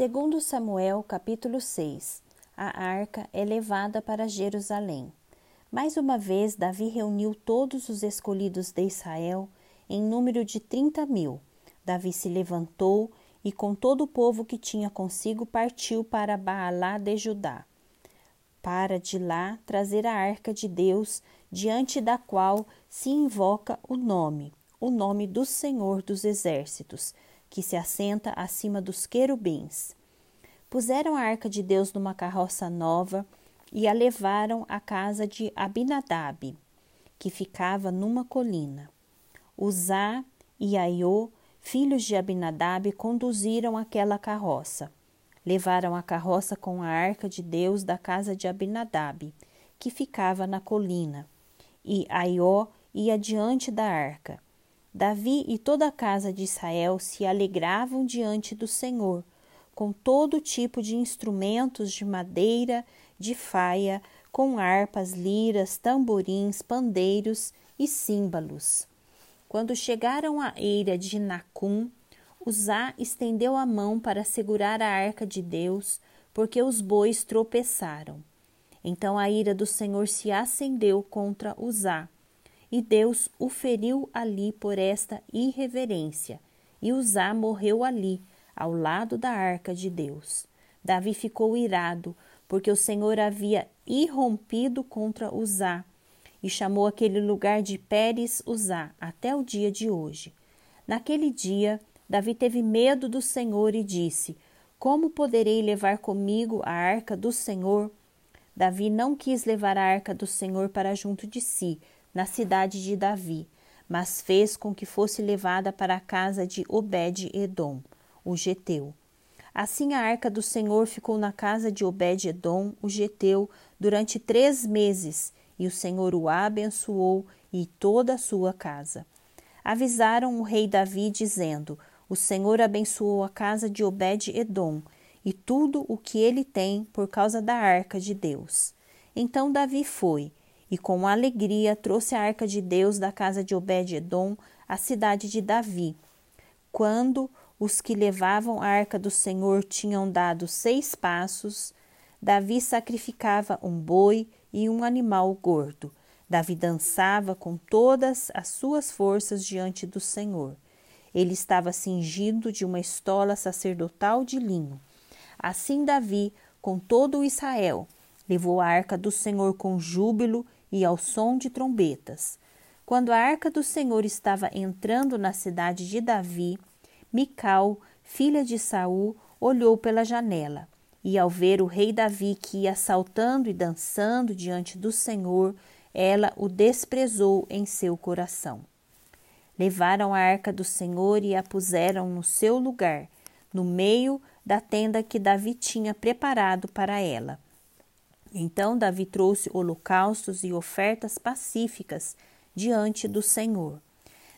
Segundo Samuel, capítulo 6, a arca é levada para Jerusalém. Mais uma vez, Davi reuniu todos os escolhidos de Israel, em número de trinta mil. Davi se levantou e, com todo o povo que tinha consigo, partiu para Baalá de Judá, para de lá trazer a arca de Deus, diante da qual se invoca o nome, o nome do Senhor dos Exércitos, que se assenta acima dos querubins. Puseram a arca de Deus numa carroça nova e a levaram à casa de Abinadab, que ficava numa colina. Uzá e Aiô, filhos de Abinadab, conduziram aquela carroça. Levaram a carroça com a arca de Deus da casa de Abinadab, que ficava na colina, e Aiô ia diante da arca. Davi e toda a casa de Israel se alegravam diante do Senhor, com todo tipo de instrumentos de madeira, de faia, com harpas, liras, tamborins, pandeiros e símbolos. Quando chegaram à eira de Nacum, Uzá estendeu a mão para segurar a arca de Deus, porque os bois tropeçaram. Então a ira do Senhor se acendeu contra Uzá e Deus o feriu ali por esta irreverência, e Uzá morreu ali, ao lado da arca de Deus. Davi ficou irado, porque o Senhor havia irrompido contra Uzá, e chamou aquele lugar de Pérez Uzá até o dia de hoje. Naquele dia, Davi teve medo do Senhor e disse: Como poderei levar comigo a arca do Senhor? Davi não quis levar a arca do Senhor para junto de si, na cidade de Davi, mas fez com que fosse levada para a casa de Obed-Edom, o geteu. Assim a arca do Senhor ficou na casa de Obed-Edom, o geteu, durante três meses, e o Senhor o abençoou e toda a sua casa. Avisaram o rei Davi, dizendo: O Senhor abençoou a casa de Obed-Edom e tudo o que ele tem por causa da arca de Deus. Então Davi foi e com alegria trouxe a arca de Deus da casa de Obed-Edom à cidade de Davi. Quando os que levavam a arca do Senhor tinham dado seis passos, Davi sacrificava um boi e um animal gordo. Davi dançava com todas as suas forças diante do Senhor. Ele estava cingido de uma estola sacerdotal de linho. Assim Davi, com todo o Israel, levou a arca do Senhor com júbilo e ao som de trombetas. Quando a arca do Senhor estava entrando na cidade de Davi, Mical, filha de Saul, olhou pela janela, e ao ver o rei Davi que ia saltando e dançando diante do Senhor, ela o desprezou em seu coração. Levaram a arca do Senhor e a puseram no seu lugar, no meio da tenda que Davi tinha preparado para ela. Então Davi trouxe holocaustos e ofertas pacíficas diante do Senhor.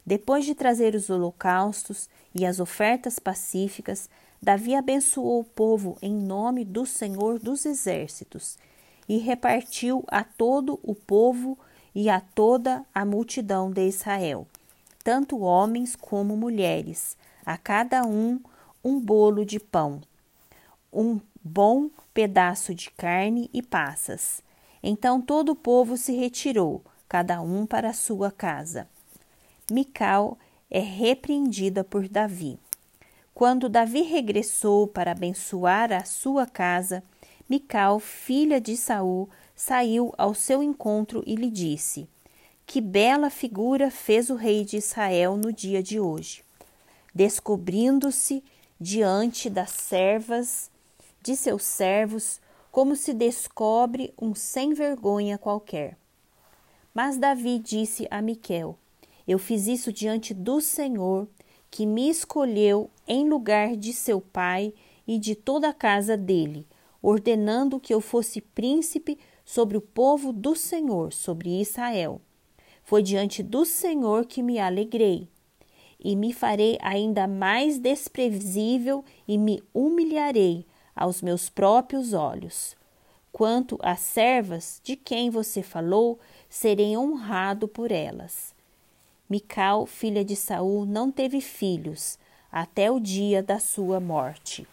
Depois de trazer os holocaustos e as ofertas pacíficas, Davi abençoou o povo em nome do Senhor dos Exércitos e repartiu a todo o povo e a toda a multidão de Israel, tanto homens como mulheres, a cada um um bolo de pão, um bom pedaço de carne e passas. Então todo o povo se retirou, cada um para a sua casa. Mical é repreendida por Davi. Quando Davi regressou para abençoar a sua casa, Mical, filha de Saul, saiu ao seu encontro e lhe disse: Que bela figura fez o rei de Israel no dia de hoje. Descobrindo-se diante das servas de seus servos, como se descobre um sem vergonha qualquer. Mas Davi disse a Miquel: Eu fiz isso diante do Senhor, que me escolheu em lugar de seu pai e de toda a casa dele, ordenando que eu fosse príncipe sobre o povo do Senhor, sobre Israel. Foi diante do Senhor que me alegrei, e me farei ainda mais desprezível e me humilharei aos meus próprios olhos. Quanto às servas de quem você falou, serei honrado por elas. Mical, filha de Saul, não teve filhos até o dia da sua morte.